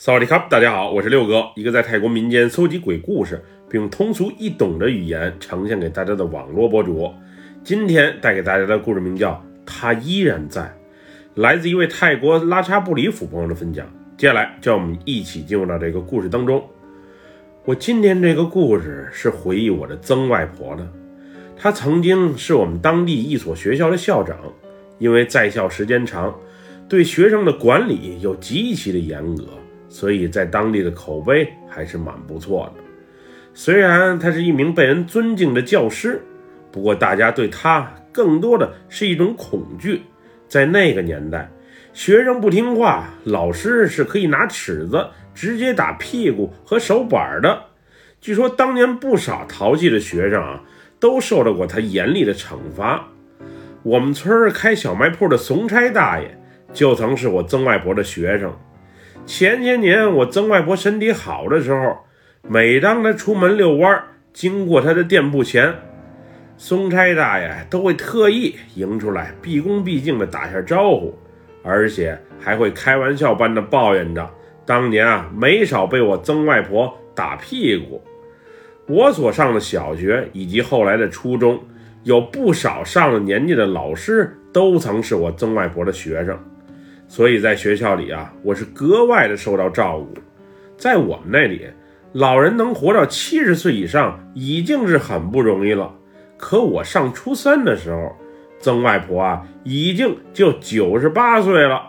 萨瓦迪卡，大家好，我是六哥，一个在泰国民间搜集鬼故事，并通俗易懂的语言呈现给大家的网络博主。今天带给大家的故事名叫《他依然在》，来自一位泰国拉查布里府朋友的分享。接下来，叫我们一起进入到这个故事当中。我今天这个故事是回忆我的曾外婆的，她曾经是我们当地一所学校的校长，因为在校时间长，对学生的管理又极其的严格。所以在当地的口碑还是蛮不错的。虽然他是一名被人尊敬的教师，不过大家对他更多的是一种恐惧。在那个年代，学生不听话，老师是可以拿尺子直接打屁股和手板的。据说当年不少淘气的学生啊，都受到过他严厉的惩罚。我们村开小卖铺的怂差大爷，就曾是我曾外婆的学生。前些年我曾外婆身体好的时候，每当她出门遛弯，经过她的店铺前，松差大爷都会特意迎出来，毕恭毕敬地打下招呼，而且还会开玩笑般的抱怨着，当年啊没少被我曾外婆打屁股。我所上的小学以及后来的初中，有不少上了年纪的老师都曾是我曾外婆的学生。所以在学校里啊，我是格外的受到照顾。在我们那里，老人能活到七十岁以上已经是很不容易了。可我上初三的时候，曾外婆啊已经就九十八岁了。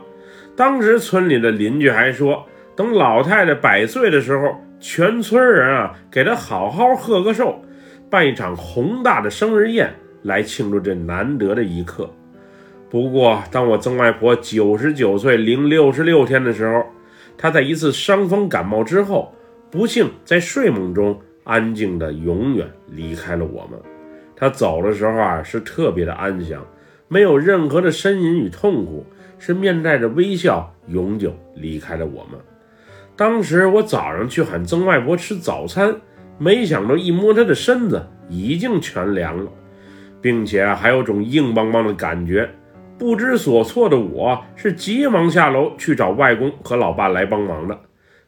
当时村里的邻居还说，等老太太百岁的时候，全村人啊给她好好贺个寿，办一场宏大的生日宴来庆祝这难得的一刻。不过，当我曾外婆九十九岁零六十六天的时候，她在一次伤风感冒之后，不幸在睡梦中安静的永远离开了我们。她走的时候啊，是特别的安详，没有任何的呻吟与痛苦，是面带着微笑，永久离开了我们。当时我早上去喊曾外婆吃早餐，没想到一摸她的身子已经全凉了，并且还有种硬邦邦的感觉。不知所措的我是急忙下楼去找外公和老爸来帮忙的，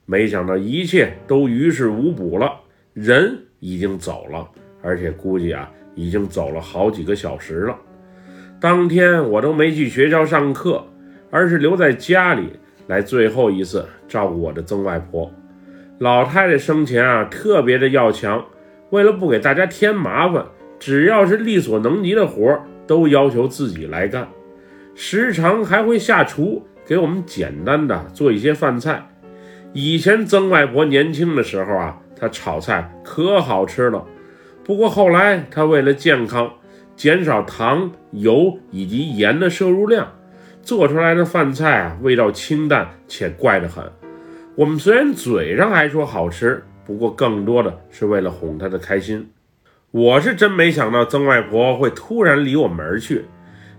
没想到一切都于事无补了，人已经走了，而且估计啊已经走了好几个小时了。当天我都没去学校上课，而是留在家里来最后一次照顾我的曾外婆。老太太生前啊特别的要强，为了不给大家添麻烦，只要是力所能及的活都要求自己来干。时常还会下厨给我们简单的做一些饭菜。以前曾外婆年轻的时候啊，她炒菜可好吃了。不过后来她为了健康，减少糖、油以及盐的摄入量，做出来的饭菜啊，味道清淡且怪得很。我们虽然嘴上还说好吃，不过更多的是为了哄她的开心。我是真没想到曾外婆会突然离我们而去。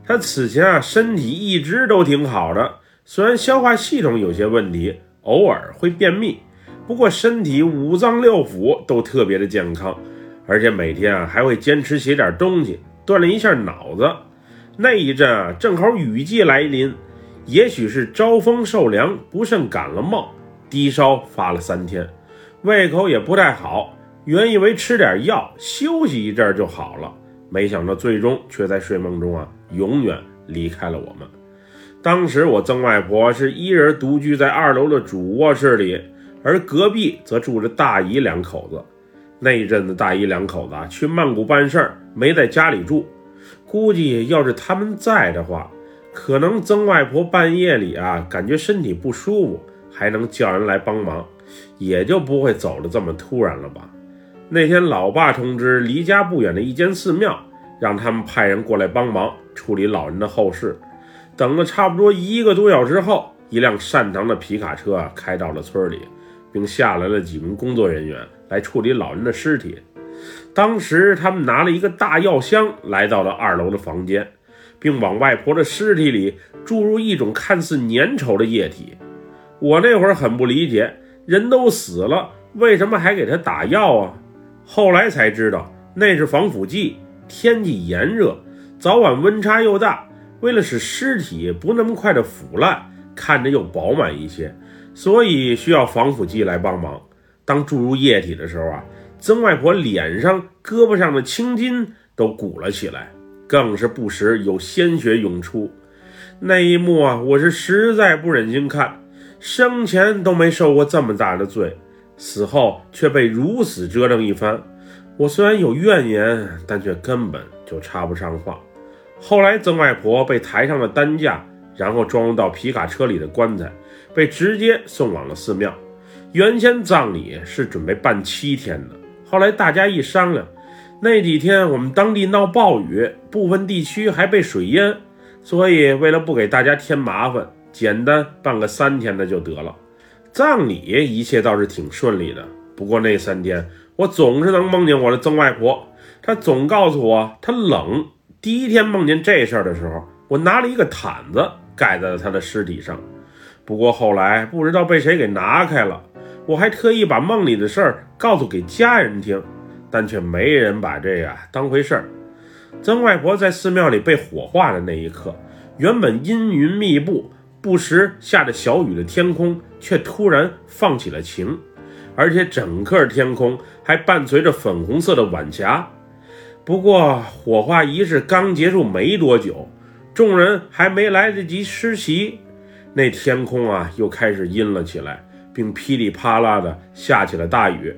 他此前啊，身体一直都挺好的，虽然消化系统有些问题，偶尔会便秘，不过身体五脏六腑都特别的健康，而且每天啊还会坚持写点东西，锻炼一下脑子。那一阵啊，正好雨季来临，也许是招风受凉，不慎感了冒，低烧发了三天，胃口也不太好，原以为吃点药休息一阵就好了。没想到，最终却在睡梦中啊，永远离开了我们。当时我曾外婆是一人独居在二楼的主卧室里，而隔壁则住着大姨两口子。那一阵子，大姨两口子啊去曼谷办事儿，没在家里住。估计要是他们在的话，可能曾外婆半夜里啊感觉身体不舒服，还能叫人来帮忙，也就不会走得这么突然了吧。那天，老爸通知离家不远的一间寺庙，让他们派人过来帮忙处理老人的后事。等了差不多一个多小时后，一辆善堂的皮卡车啊开到了村里，并下来了几名工作人员来处理老人的尸体。当时，他们拿了一个大药箱来到了二楼的房间，并往外婆的尸体里注入一种看似粘稠的液体。我那会儿很不理解，人都死了，为什么还给他打药啊？后来才知道，那是防腐剂。天气炎热，早晚温差又大，为了使尸体不那么快的腐烂，看着又饱满一些，所以需要防腐剂来帮忙。当注入液体的时候啊，曾外婆脸上、胳膊上的青筋都鼓了起来，更是不时有鲜血涌出。那一幕啊，我是实在不忍心看。生前都没受过这么大的罪，死后却被如此折腾一番。我虽然有怨言，但却根本就插不上话。后来，曾外婆被抬上了担架，然后装入到皮卡车里的棺材，被直接送往了寺庙。原先葬礼是准备办七天的，后来大家一商量，那几天我们当地闹暴雨，部分地区还被水淹，所以为了不给大家添麻烦，简单办个三天的就得了。葬礼一切倒是挺顺利的，不过那三天我总是能梦见我的曾外婆，她总告诉我她冷。第一天梦见这事儿的时候，我拿了一个毯子盖在了她的尸体上，不过后来不知道被谁给拿开了。我还特意把梦里的事儿告诉给家人听，但却没人把这呀当回事儿。曾外婆在寺庙里被火化的那一刻，原本阴云密布、不时下着小雨的天空，却突然放起了晴，而且整个天空还伴随着粉红色的晚霞。不过，火化仪式刚结束没多久，众人还没来得及施席，那天空啊又开始阴了起来。并噼里啪啦的下起了大雨。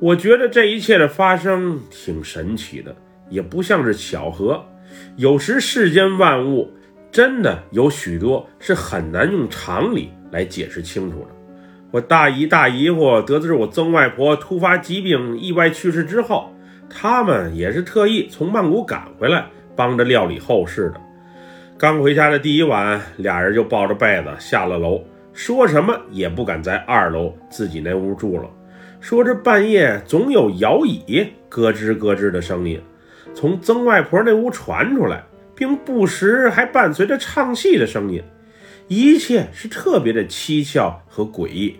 我觉得这一切的发生挺神奇的，也不像是巧合。有时世间万物真的有许多是很难用常理来解释清楚的。我大姨大姨夫得知我曾外婆突发疾病意外去世之后，他们也是特意从曼谷赶回来，帮着料理后事的。刚回家的第一晚，俩人就抱着被子下了楼。说什么也不敢在二楼自己那屋住了。说这半夜总有摇椅咯吱咯吱的声音从曾外婆那屋传出来，并不时还伴随着唱戏的声音，一切是特别的蹊跷和诡异。